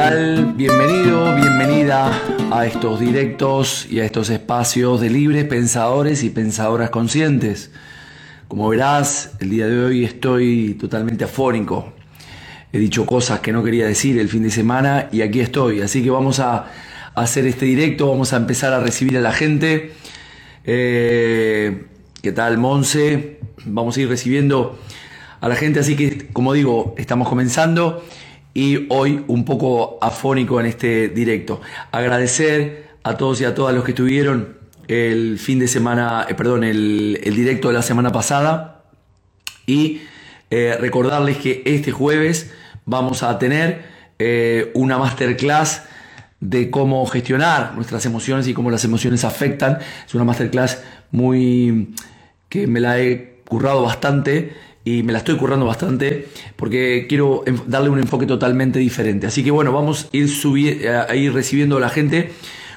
¿qué tal? Bienvenido, bienvenida a estos directos y a estos espacios de libres pensadores y pensadoras conscientes. Como verás, el día de hoy estoy totalmente afónico. He dicho cosas que no quería decir el fin de semana y aquí estoy. Así que vamos a hacer este directo, vamos a empezar a recibir a la gente. Eh, ¿Qué tal, Monse? Vamos a ir recibiendo a la gente, así que, como digo, estamos comenzando y hoy un poco afónico en este directo. Agradecer a todos y a todas los que estuvieron el fin de semana, eh, perdón, el, directo de la semana pasada y eh, recordarles que este jueves vamos a tener eh, una masterclass de cómo gestionar nuestras emociones y cómo las emociones afectan. Es una masterclass muy que me la he currado bastante y me la estoy currando bastante porque quiero darle un enfoque totalmente diferente. Así que bueno, vamos a ir, a recibiendo a la gente.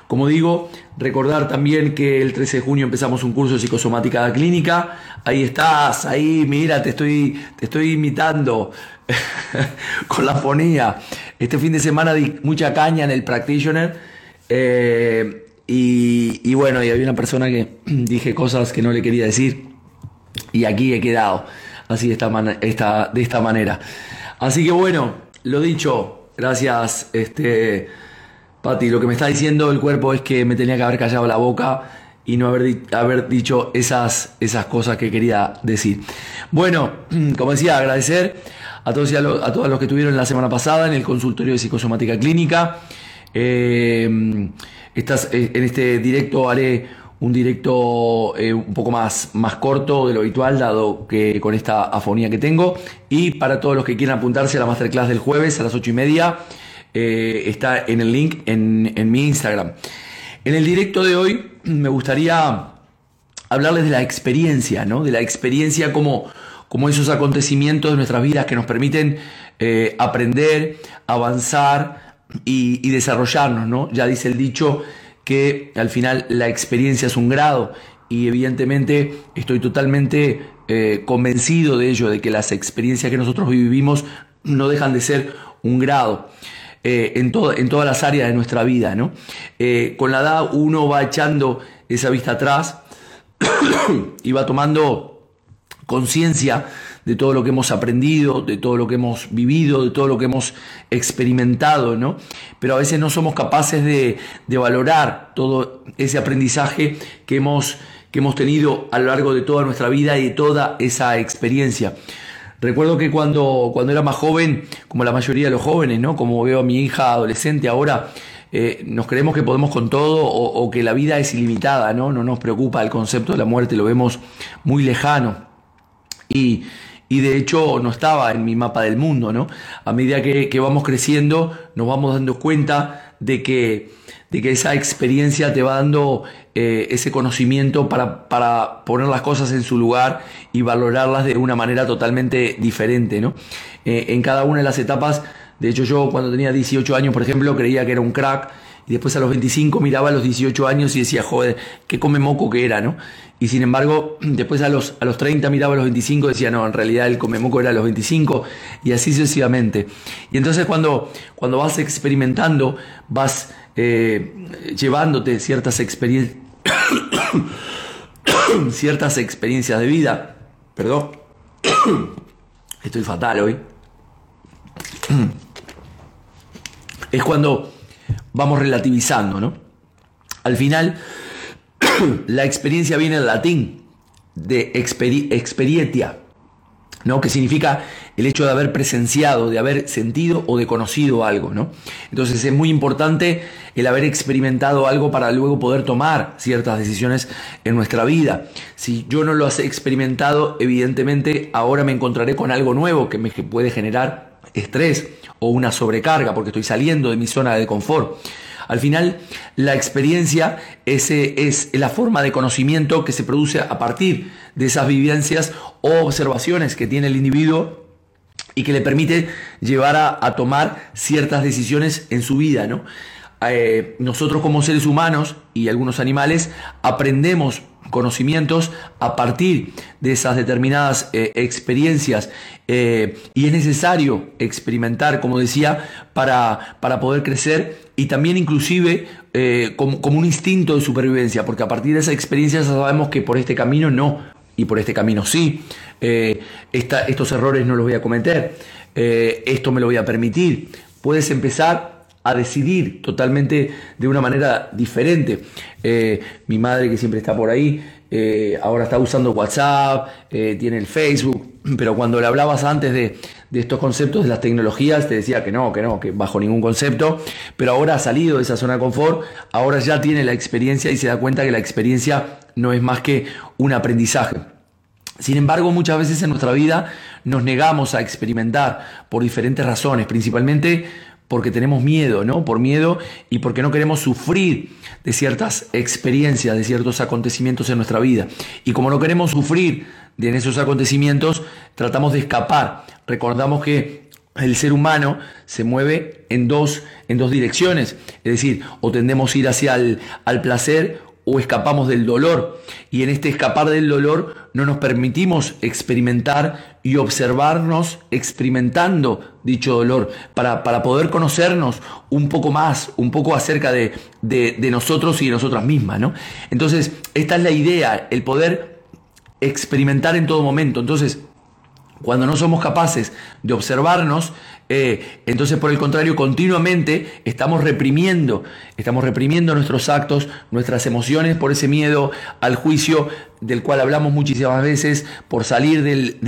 Como digo, recordar también que el 13 de junio empezamos un curso de psicosomática clínica. Ahí estás, ahí, mira, te estoy, te estoy imitando con la fonía. Este fin de semana di mucha caña en el practitioner. Eh, y, y bueno, y había una persona que dije cosas que no le quería decir. Y aquí he quedado así de esta, de esta manera. Así que bueno, lo dicho, gracias, este, Pati. Lo que me está diciendo el cuerpo es que me tenía que haber callado la boca y no haber, haber dicho esas, esas cosas que quería decir. Bueno, como decía, agradecer a todos y a, todos los que estuvieron la semana pasada en el consultorio de psicosomática clínica. Eh, eh, en este directo haré un directo eh, un poco más, más corto de lo habitual, dado que con esta afonía que tengo. Y para todos los que quieran apuntarse a la masterclass del jueves a las ocho y media, eh, está en el link en, mi Instagram. En el directo de hoy me gustaría hablarles de la experiencia, ¿no? De la experiencia como, como esos acontecimientos de nuestras vidas que nos permiten eh, aprender, avanzar y, y desarrollarnos, ¿no? Ya dice el dicho que al final la experiencia es un grado y evidentemente estoy totalmente eh, convencido de ello, de que las experiencias que nosotros vivimos no dejan de ser un grado. Eh, en, en todas las áreas de nuestra vida. ¿no? Eh, con la edad uno va echando esa vista atrás y va tomando conciencia de todo lo que hemos aprendido, de todo lo que hemos vivido, de todo lo que hemos experimentado, ¿no? Pero a veces no somos capaces de, valorar todo ese aprendizaje que hemos, que hemos tenido a lo largo de toda nuestra vida y de toda esa experiencia. Recuerdo que cuando, cuando era más joven, como la mayoría de los jóvenes, ¿no? Como veo a mi hija adolescente ahora, eh, nos creemos que podemos con todo o, o, que la vida es ilimitada, ¿no? No nos preocupa el concepto de la muerte, lo vemos muy lejano. Y, y de hecho no estaba en mi mapa del mundo, ¿no? A medida que, vamos creciendo nos vamos dando cuenta de que, de que esa experiencia te va dando eh, ese conocimiento para, para, poner las cosas en su lugar y valorarlas de una manera totalmente diferente, ¿no? Eh, en cada una de las etapas, de hecho yo cuando tenía 18 años, por ejemplo, creía que era un crack y después a los 25 miraba a los 18 años y decía, joder, qué come moco que era, ¿no? Y sin embargo, después a los, a los 30 miraba a los 25 y decía, no, en realidad el come moco era a los 25 y así sucesivamente. Y entonces cuando, cuando vas experimentando, vas eh, llevándote ciertas ciertas experiencias de vida, perdón, estoy fatal hoy, es cuando vamos relativizando, ¿no? Al final, la experiencia viene del latín, de experiencia, ¿no? Que significa el hecho de haber presenciado, de haber sentido o de conocido algo, ¿no? Entonces es muy importante el haber experimentado algo para luego poder tomar ciertas decisiones en nuestra vida. Si yo no lo he experimentado, evidentemente ahora me encontraré con algo nuevo que me puede generar estrés o una sobrecarga porque estoy saliendo de mi zona de confort. Al final, la experiencia es, es la forma de conocimiento que se produce a partir de esas vivencias o observaciones que tiene el individuo y que le permite llevar a, tomar ciertas decisiones en su vida. ¿no? Eh, nosotros como seres humanos y algunos animales aprendemos conocimientos a partir de esas determinadas eh, experiencias eh, y es necesario experimentar, como decía, para, para poder crecer y también inclusive eh, como, un instinto de supervivencia, porque a partir de esa experiencia sabemos que por este camino no y por este camino sí, estos errores no los voy a cometer, esto me lo voy a permitir. Puedes empezar a decidir totalmente de una manera diferente. Eh, mi madre que siempre está por ahí, eh, ahora está usando WhatsApp, eh, tiene el Facebook, pero cuando le hablabas antes de, de, estos conceptos de las tecnologías, te decía que no, que no, que bajo ningún concepto, pero ahora ha salido de esa zona de confort, ahora ya tiene la experiencia y se da cuenta que la experiencia no es más que un aprendizaje. Sin embargo, muchas veces en nuestra vida nos negamos a experimentar por diferentes razones, principalmente porque tenemos miedo, ¿no? Por miedo y porque no queremos sufrir de ciertas experiencias, de ciertos acontecimientos en nuestra vida. Y como no queremos sufrir de esos acontecimientos, tratamos de escapar. Recordamos que el ser humano se mueve en dos, en dos direcciones, es decir, o tendemos a ir hacia el al placer o escapamos del dolor. Y en este escapar del dolor no nos permitimos experimentar y observarnos experimentando dicho dolor para, para poder conocernos un poco más, un poco acerca de, de, nosotros y de nosotras mismas. ¿no? Entonces, esta es la idea, el poder experimentar en todo momento. Entonces, cuando no somos capaces de observarnos, eh, entonces por el contrario, continuamente estamos reprimiendo, estamos reprimiendo nuestros actos, nuestras emociones por ese miedo al juicio del cual hablamos muchísimas veces, por salir del,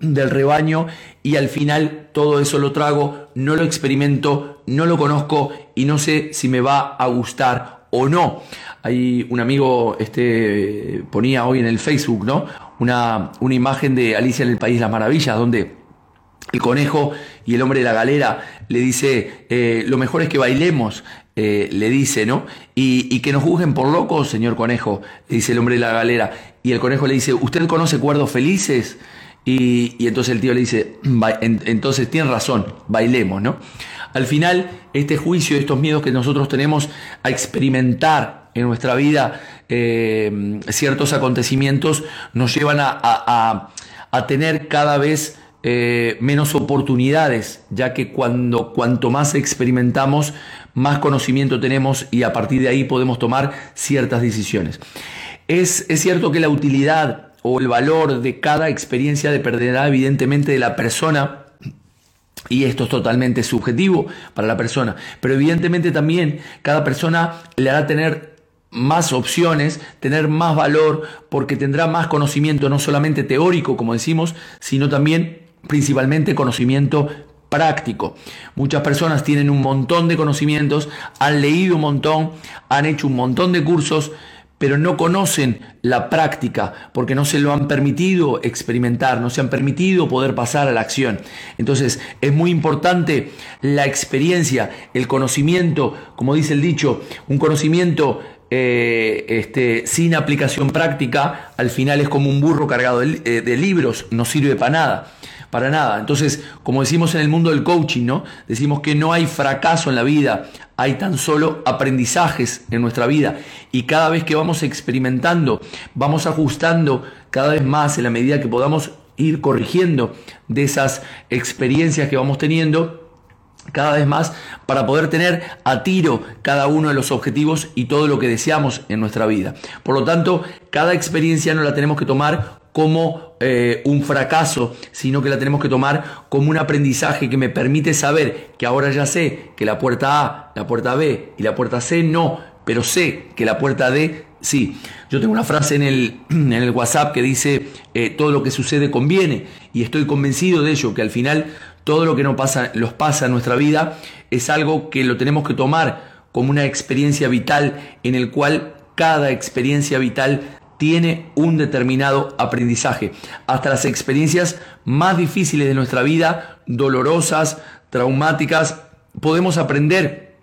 del rebaño y al final todo eso lo trago, no lo experimento, no lo conozco y no sé si me va a gustar o no. Hay un amigo este, ponía hoy en el Facebook, ¿no? Una, una imagen de Alicia en el País de las Maravillas, donde el conejo y el hombre de la galera le dice, eh, lo mejor es que bailemos, eh, le dice, ¿no? Y, que nos juzguen por locos, señor conejo, le dice el hombre de la galera. Y el conejo le dice, ¿usted conoce cuerdos felices? Y, entonces el tío le dice, entonces tiene razón, bailemos, ¿no? Al final, este juicio, estos miedos que nosotros tenemos a experimentar en nuestra vida eh, ciertos acontecimientos, nos llevan a, tener cada vez eh, menos oportunidades, ya que cuando cuanto más experimentamos, más conocimiento tenemos y a partir de ahí podemos tomar ciertas decisiones. Es, es cierto que la utilidad o el valor de cada experiencia dependerá evidentemente de la persona y esto es totalmente subjetivo para la persona. Pero evidentemente también cada persona le hará tener más opciones, tener más valor, porque tendrá más conocimiento, no solamente teórico, como decimos, sino también principalmente conocimiento práctico. Muchas personas tienen un montón de conocimientos, han leído un montón, han hecho un montón de cursos, pero no conocen la práctica porque no se lo han permitido experimentar, no se han permitido poder pasar a la acción. Entonces es muy importante la experiencia, el conocimiento, como dice el dicho, un conocimiento eh, este, sin aplicación práctica, al final es como un burro cargado de, eh, de libros, no sirve para nada para nada. Entonces, como decimos en el mundo del coaching, ¿no? Decimos que no hay fracaso en la vida, hay tan solo aprendizajes en nuestra vida. Y cada vez que vamos experimentando, vamos ajustando cada vez más en la medida que podamos ir corrigiendo de esas experiencias que vamos teniendo cada vez más para poder tener a tiro cada uno de los objetivos y todo lo que deseamos en nuestra vida. Por lo tanto, cada experiencia no la tenemos que tomar como eh, un fracaso, sino que la tenemos que tomar como un aprendizaje que me permite saber que ahora ya sé que la puerta A, la puerta B y la puerta C no, pero sé que la puerta D sí. Yo tengo una frase en el, en el WhatsApp que dice, eh, todo lo que sucede conviene, y estoy convencido de ello, que al final todo lo que nos pasa, los pasa en nuestra vida es algo que lo tenemos que tomar como una experiencia vital en el cual cada experiencia vital tiene un determinado aprendizaje. Hasta las experiencias más difíciles de nuestra vida, dolorosas, traumáticas, podemos aprender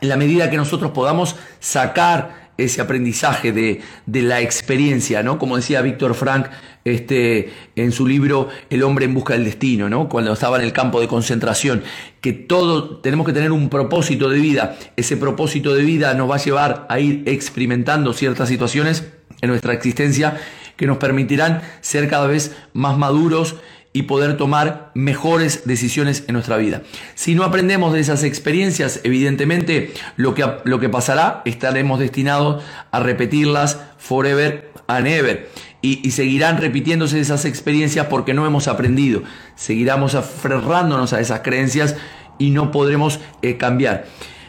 en la medida que nosotros podamos sacar ese aprendizaje de, la experiencia, ¿no? Como decía Víctor Frank este, en su libro El hombre en busca del destino, ¿no? Cuando estaba en el campo de concentración, que todo tenemos que tener un propósito de vida. Ese propósito de vida nos va a llevar a ir experimentando ciertas situaciones en nuestra existencia que nos permitirán ser cada vez más maduros y poder tomar mejores decisiones en nuestra vida. Si no aprendemos de esas experiencias, evidentemente lo que, lo que pasará, estaremos destinados a repetirlas forever and ever. Y, seguirán repitiéndose esas experiencias porque no hemos aprendido. Seguiremos aferrándonos a esas creencias y no podremos eh, cambiar.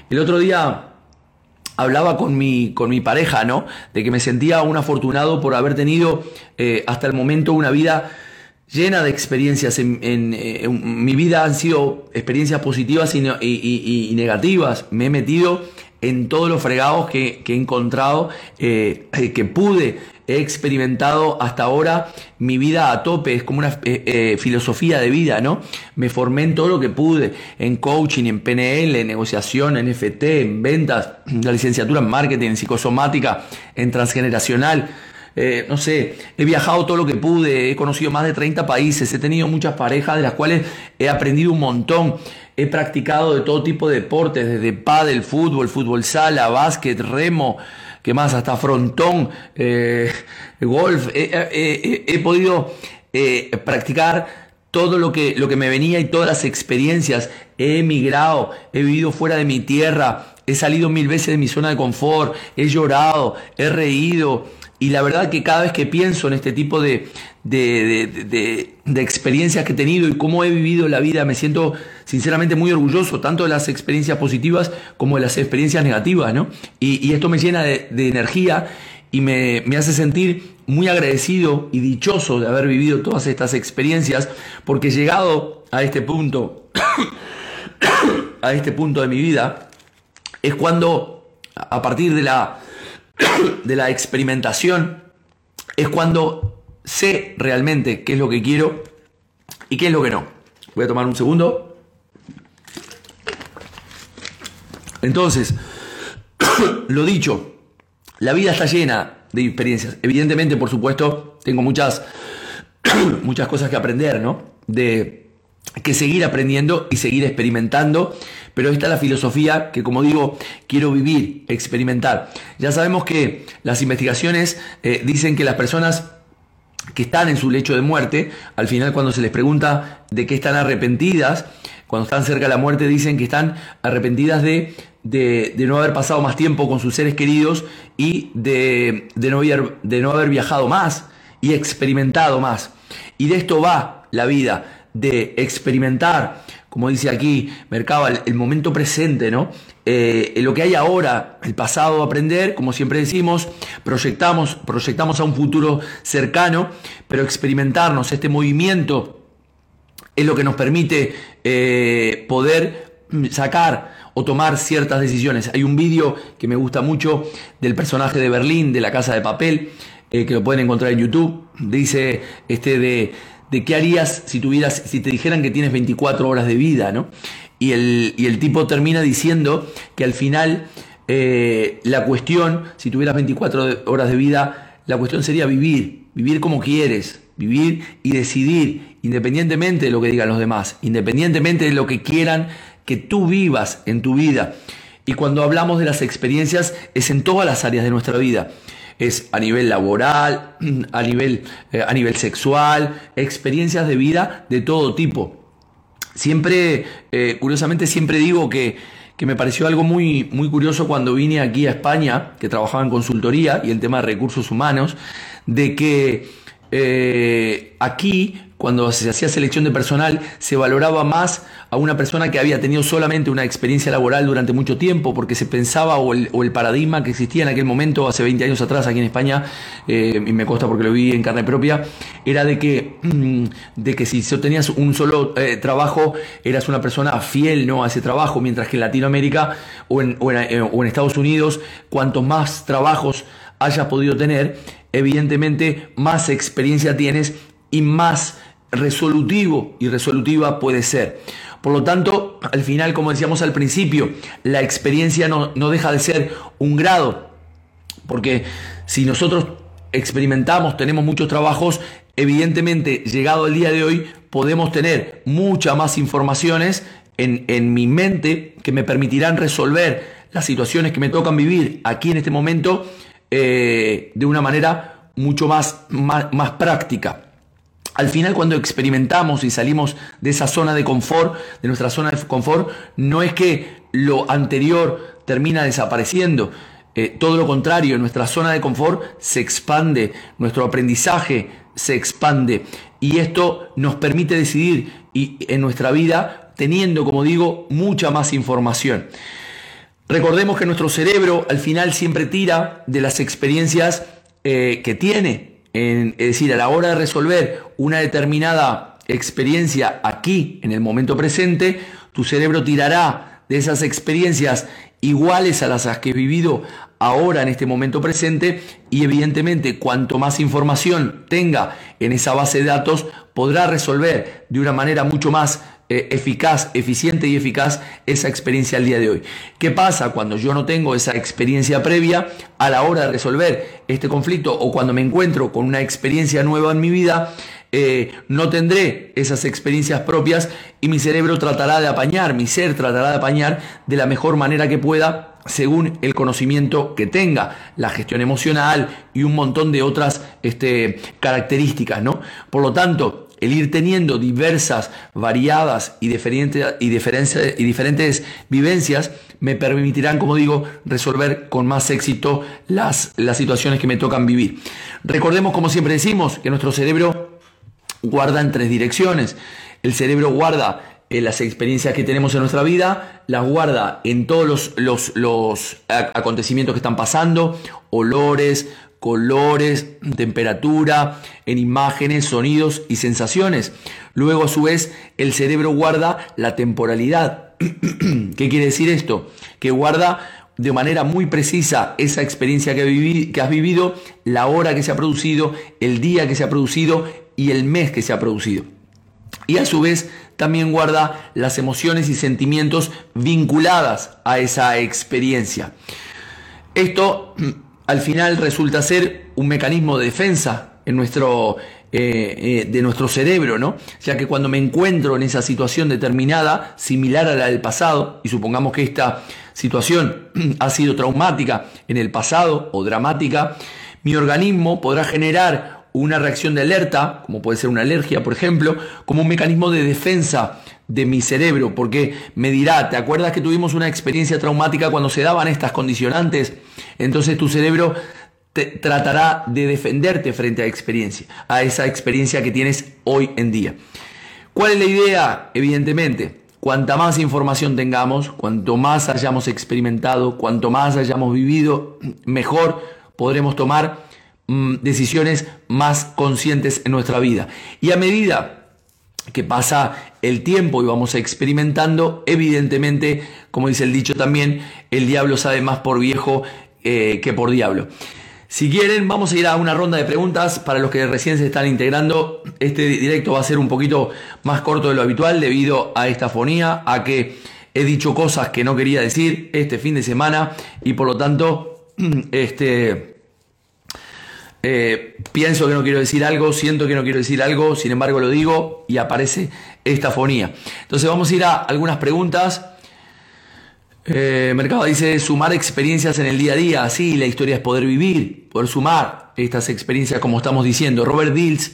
El otro día hablaba con mi, con mi pareja, ¿no? De que me sentía un afortunado por haber tenido eh, hasta el momento una vida llena de experiencias. En, eh, mi vida han sido experiencias positivas y, negativas. Me he metido en todos los fregados que, he encontrado, eh, que pude, he experimentado hasta ahora mi vida a tope, es como una eh, filosofía de vida, ¿no? Me formé en todo lo que pude, en coaching, en PNL, en negociación, en FT, en ventas, la licenciatura en marketing, en psicosomática, en transgeneracional eh, no sé, he viajado todo lo que pude, he conocido más de 30 países, he tenido muchas parejas de las cuales he aprendido un montón. He practicado de todo tipo de deportes, desde pádel, fútbol, fútbol sala, básquet, remo, que más, hasta frontón, eh, golf. he podido eh, practicar todo lo que, lo que me venía y todas las experiencias. He emigrado, he vivido fuera de mi tierra, he salido mil veces de mi zona de confort, he llorado, he reído, y la verdad que cada vez que pienso en este tipo de, de, experiencias que he tenido y cómo he vivido la vida, me siento sinceramente muy orgulloso, tanto de las experiencias positivas como de las experiencias negativas, ¿no? Y, esto me llena de, energía y me, me, hace sentir muy agradecido y dichoso de haber vivido todas estas experiencias, porque llegado a este punto, a este punto de mi vida, es cuando, a partir de la de la experimentación es cuando sé realmente qué es lo que quiero y qué es lo que no. Voy a tomar un segundo. Entonces, lo dicho, la vida está llena de experiencias. Evidentemente, por supuesto, tengo muchas, muchas cosas que aprender, ¿no? De que seguir aprendiendo y seguir experimentando pero esta es la filosofía que, como digo, quiero vivir, experimentar. Ya sabemos que las investigaciones eh, dicen que las personas que están en su lecho de muerte, al final cuando se les pregunta de qué están arrepentidas, cuando están cerca de la muerte dicen que están arrepentidas de, de, no haber pasado más tiempo con sus seres queridos y de, de, no haber, de no haber viajado más y experimentado más. Y de esto va la vida, de experimentar, como dice aquí Mercaba, el, momento presente, ¿no? Eh, lo que hay ahora, el pasado aprender, como siempre decimos, proyectamos, proyectamos a un futuro cercano, pero experimentarnos este movimiento es lo que nos permite eh, poder sacar o tomar ciertas decisiones. Hay un vídeo que me gusta mucho del personaje de Berlín, de la casa de papel, eh, que lo pueden encontrar en YouTube. Dice este de de qué harías si tuvieras, si te dijeran que tienes 24 horas de vida, ¿no? Y el, y el tipo termina diciendo que al final eh, la cuestión, si tuvieras 24 horas de vida, la cuestión sería vivir, vivir como quieres, vivir y decidir, independientemente de lo que digan los demás, independientemente de lo que quieran que tú vivas en tu vida. Y cuando hablamos de las experiencias es en todas las áreas de nuestra vida es a nivel laboral, a nivel, eh, a nivel sexual, experiencias de vida de todo tipo. Siempre, eh, curiosamente, siempre digo que, que, me pareció algo muy, muy curioso cuando vine aquí a España, que trabajaba en consultoría y el tema de recursos humanos, de que eh, aquí cuando se hacía selección de personal, se valoraba más a una persona que había tenido solamente una experiencia laboral durante mucho tiempo, porque se pensaba, o el, paradigma que existía en aquel momento, hace 20 años atrás aquí en España, eh, y me consta porque lo vi en carne propia, era de que, mm, de que si tenías un solo eh, trabajo, eras una persona fiel ¿no? a ese trabajo, mientras que en Latinoamérica o en, eh, Estados Unidos, cuantos más trabajos hayas podido tener, evidentemente más experiencia tienes y más resolutivo y resolutiva puede ser. Por lo tanto, al final, como decíamos al principio, la experiencia no, no deja de ser un grado, porque si nosotros experimentamos, tenemos muchos trabajos, evidentemente, llegado el día de hoy, podemos tener muchas más informaciones en, en mi mente que me permitirán resolver las situaciones que me tocan vivir aquí en este momento eh, de una manera mucho más, más, práctica. Al final, cuando experimentamos y salimos de esa zona de confort, de nuestra zona de confort, no es que lo anterior termina desapareciendo. Eh, todo lo contrario, nuestra zona de confort se expande, nuestro aprendizaje se expande y esto nos permite decidir y, en nuestra vida teniendo, como digo, mucha más información. Recordemos que nuestro cerebro al final siempre tira de las experiencias eh, que tiene. Es decir, a la hora de resolver una determinada experiencia aquí, en el momento presente, tu cerebro tirará de esas experiencias iguales a las que he vivido ahora en este momento presente y evidentemente cuanto más información tenga en esa base de datos podrá resolver de una manera mucho más eh, eficaz, eficiente y eficaz esa experiencia al día de hoy. ¿Qué pasa cuando yo no tengo esa experiencia previa a la hora de resolver este conflicto o cuando me encuentro con una experiencia nueva en mi vida? Eh, no tendré esas experiencias propias y mi cerebro tratará de apañar, mi ser tratará de apañar de la mejor manera que pueda según el conocimiento que tenga, la gestión emocional y un montón de otras este, características, ¿no? Por lo tanto, el ir teniendo diversas, variadas y diferentes, y, vivencias me permitirán, como digo, resolver con más éxito las, las situaciones que me tocan vivir. Recordemos, como siempre decimos, que nuestro cerebro guarda en tres direcciones. El cerebro guarda eh, las experiencias que tenemos en nuestra vida, las guarda en todos los, los acontecimientos que están pasando, olores, colores, temperatura, en imágenes, sonidos y sensaciones. Luego, a su vez, el cerebro guarda la temporalidad. ¿Qué quiere decir esto? Que guarda de manera muy precisa esa experiencia que, has vivido, la hora que se ha producido, el día que se ha producido y el mes que se ha producido. Y a su vez también guarda las emociones y sentimientos vinculadas a esa experiencia. Esto al final resulta ser un mecanismo de defensa en nuestro, eh, eh, de nuestro cerebro, ¿no? Ya que cuando me encuentro en esa situación determinada, similar a la del pasado, y supongamos que esta situación ha sido traumática en el pasado o dramática, mi organismo podrá generar una reacción de alerta, como puede ser una alergia, por ejemplo, como un mecanismo de defensa de mi cerebro, porque me dirá, ¿te acuerdas que tuvimos una experiencia traumática cuando se daban estas condicionantes? Entonces tu cerebro te tratará de defenderte frente a experiencia, a esa experiencia que tienes hoy en día. ¿Cuál es la idea? Evidentemente, cuanta más información tengamos, cuanto más hayamos experimentado, cuanto más hayamos vivido, mejor podremos tomar decisiones más conscientes en nuestra vida. Y a medida que pasa el tiempo y vamos experimentando, evidentemente, como dice el dicho también, el diablo sabe más por viejo eh, que por diablo. Si quieren, vamos a ir a una ronda de preguntas para los que recién se están integrando. Este directo va a ser un poquito más corto de lo habitual debido a esta fonía, a que he dicho cosas que no quería decir este fin de semana y por lo tanto, este eh, pienso que no quiero decir algo, siento que no quiero decir algo, sin embargo lo digo y aparece esta fonía. Entonces vamos a ir a algunas preguntas. Eh, Mercado dice sumar experiencias en el día a día. Sí, la historia es poder vivir, poder sumar estas experiencias como estamos diciendo. Robert Dills,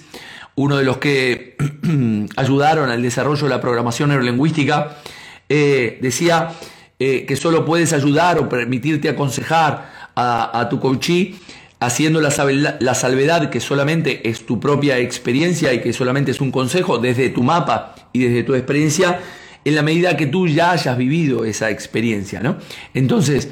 uno de los que ayudaron al desarrollo de la programación neurolingüística, eh, decía que solo puedes ayudar o permitirte aconsejar a, a tu coachee haciendo la, salvedad que solamente es tu propia experiencia y que solamente es un consejo desde tu mapa y desde tu experiencia, en la medida que tú ya hayas vivido esa experiencia, ¿no? Entonces,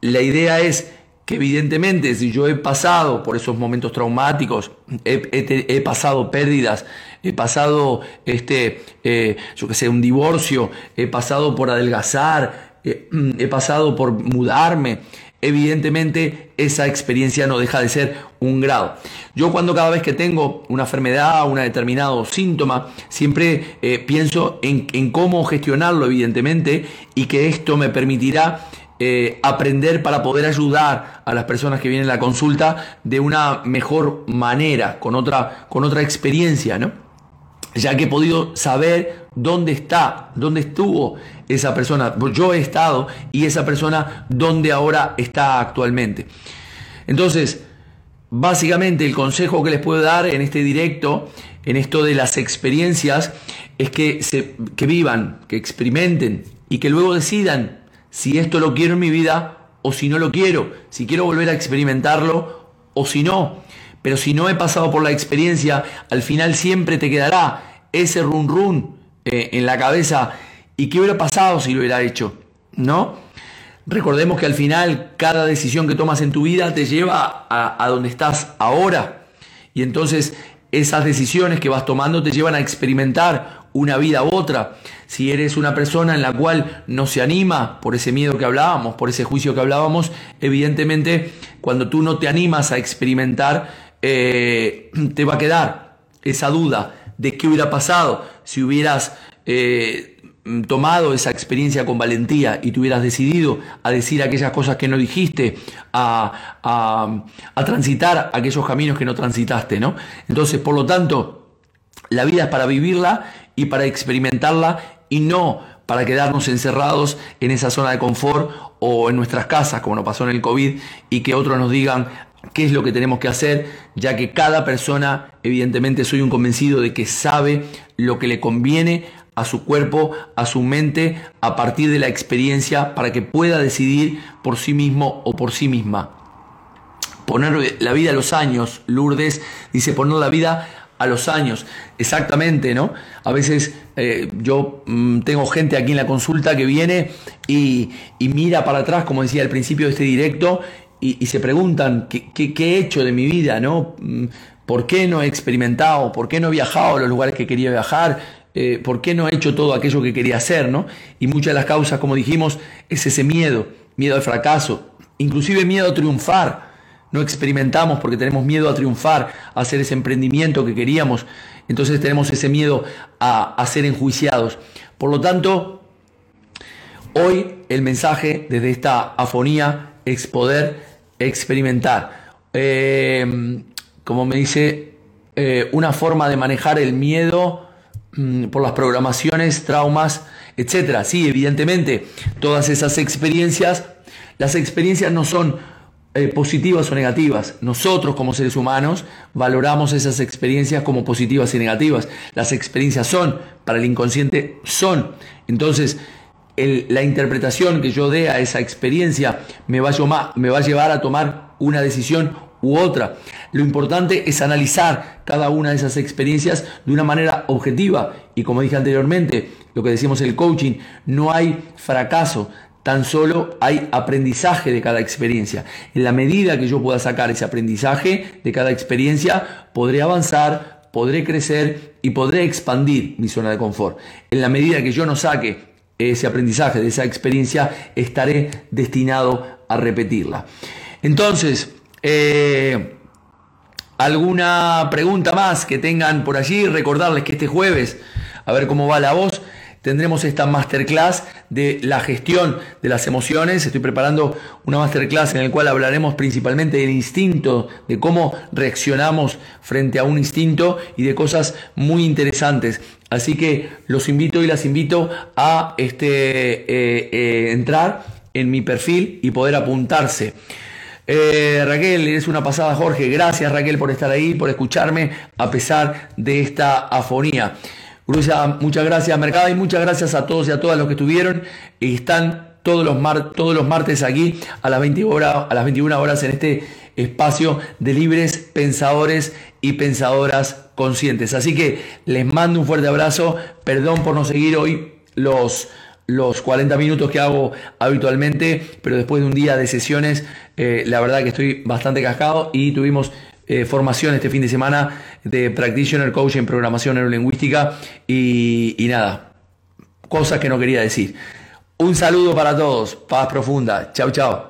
la idea es que evidentemente si yo he pasado por esos momentos traumáticos, he, pasado pérdidas, he pasado, este, eh, yo que sé, un divorcio, he pasado por adelgazar, eh, he pasado por mudarme, evidentemente esa experiencia no deja de ser un grado. Yo cuando cada vez que tengo una enfermedad, un determinado síntoma, siempre eh, pienso en, cómo gestionarlo, evidentemente, y que esto me permitirá eh, aprender para poder ayudar a las personas que vienen a la consulta de una mejor manera, con otra, con otra experiencia, ¿no? Ya que he podido saber dónde está, dónde estuvo esa persona. Yo he estado y esa persona dónde ahora está actualmente. Entonces, básicamente el consejo que les puedo dar en este directo, en esto de las experiencias, es que, se, que vivan, que experimenten y que luego decidan si esto lo quiero en mi vida o si no lo quiero, si quiero volver a experimentarlo o si no. Pero si no he pasado por la experiencia, al final siempre te quedará ese run run eh, en la cabeza. ¿Y qué hubiera pasado si lo hubiera hecho? ¿No? Recordemos que al final cada decisión que tomas en tu vida te lleva a, a donde estás ahora. Y entonces esas decisiones que vas tomando te llevan a experimentar una vida u otra. Si eres una persona en la cual no se anima por ese miedo que hablábamos, por ese juicio que hablábamos, evidentemente cuando tú no te animas a experimentar, eh, te va a quedar esa duda de qué hubiera pasado si hubieras eh, tomado esa experiencia con valentía y te hubieras decidido a decir aquellas cosas que no dijiste, a, a, transitar aquellos caminos que no transitaste, ¿no? Entonces, por lo tanto, la vida es para vivirla y para experimentarla y no para quedarnos encerrados en esa zona de confort o en nuestras casas, como nos pasó en el COVID, y que otros nos digan, qué es lo que tenemos que hacer, ya que cada persona, evidentemente soy un convencido de que sabe lo que le conviene a su cuerpo, a su mente, a partir de la experiencia, para que pueda decidir por sí mismo o por sí misma. Poner la vida a los años, Lourdes dice poner la vida a los años, exactamente, ¿no? A veces eh, yo mm, tengo gente aquí en la consulta que viene y, y mira para atrás, como decía al principio de este directo, y, se preguntan ¿qué, he hecho de mi vida, ¿no? Mm, ¿Por qué no he experimentado? ¿Por qué no he viajado a los lugares que quería viajar? Eh, ¿Por qué no he hecho todo aquello que quería hacer, ¿no? Y muchas de las causas, como dijimos, es ese miedo, miedo al fracaso, inclusive miedo a triunfar. No experimentamos porque tenemos miedo a triunfar, a hacer ese emprendimiento que queríamos. Entonces tenemos ese miedo a, a ser enjuiciados. Por lo tanto, hoy el mensaje desde esta afonía es poder experimentar. Eh, como me dice, eh, una forma de manejar el miedo mm, por las programaciones, traumas, etcétera. Sí, evidentemente, todas esas experiencias, las experiencias no son eh, positivas o negativas. Nosotros como seres humanos valoramos esas experiencias como positivas y negativas. Las experiencias son, para el inconsciente, son. Entonces, la interpretación que yo dé a esa experiencia me va, a, me va a llevar a tomar una decisión u otra. Lo importante es analizar cada una de esas experiencias de una manera objetiva y como dije anteriormente, lo que decimos el coaching, no hay fracaso, tan solo hay aprendizaje de cada experiencia. En la medida que yo pueda sacar ese aprendizaje de cada experiencia, podré avanzar, podré crecer y podré expandir mi zona de confort. En la medida que yo no saque ese aprendizaje, de esa experiencia, estaré destinado a repetirla. Entonces, eh, ¿alguna pregunta más que tengan por allí? Recordarles que este jueves, a ver cómo va la voz, tendremos esta masterclass de la gestión de las emociones. Estoy preparando una masterclass en la cual hablaremos principalmente del instinto, de cómo reaccionamos frente a un instinto y de cosas muy interesantes. Así que los invito y las invito a este, eh, eh, entrar en mi perfil y poder apuntarse. Eh, Raquel, es una pasada, Jorge. Gracias, Raquel, por estar ahí, por escucharme a pesar de esta afonía muchas gracias, Mercado, y muchas gracias a todos y a todas los que estuvieron y están todos los, todos los martes aquí a las, 20 horas, a las 21 horas en este espacio de libres pensadores y pensadoras conscientes. Así que les mando un fuerte abrazo, perdón por no seguir hoy los, los 40 minutos que hago habitualmente, pero después de un día de sesiones, eh, la verdad que estoy bastante cascado y tuvimos eh, formación este fin de semana de Practitioner Coach en Programación Neurolingüística y, y nada, cosas que no quería decir. Un saludo para todos, paz profunda, chao chao.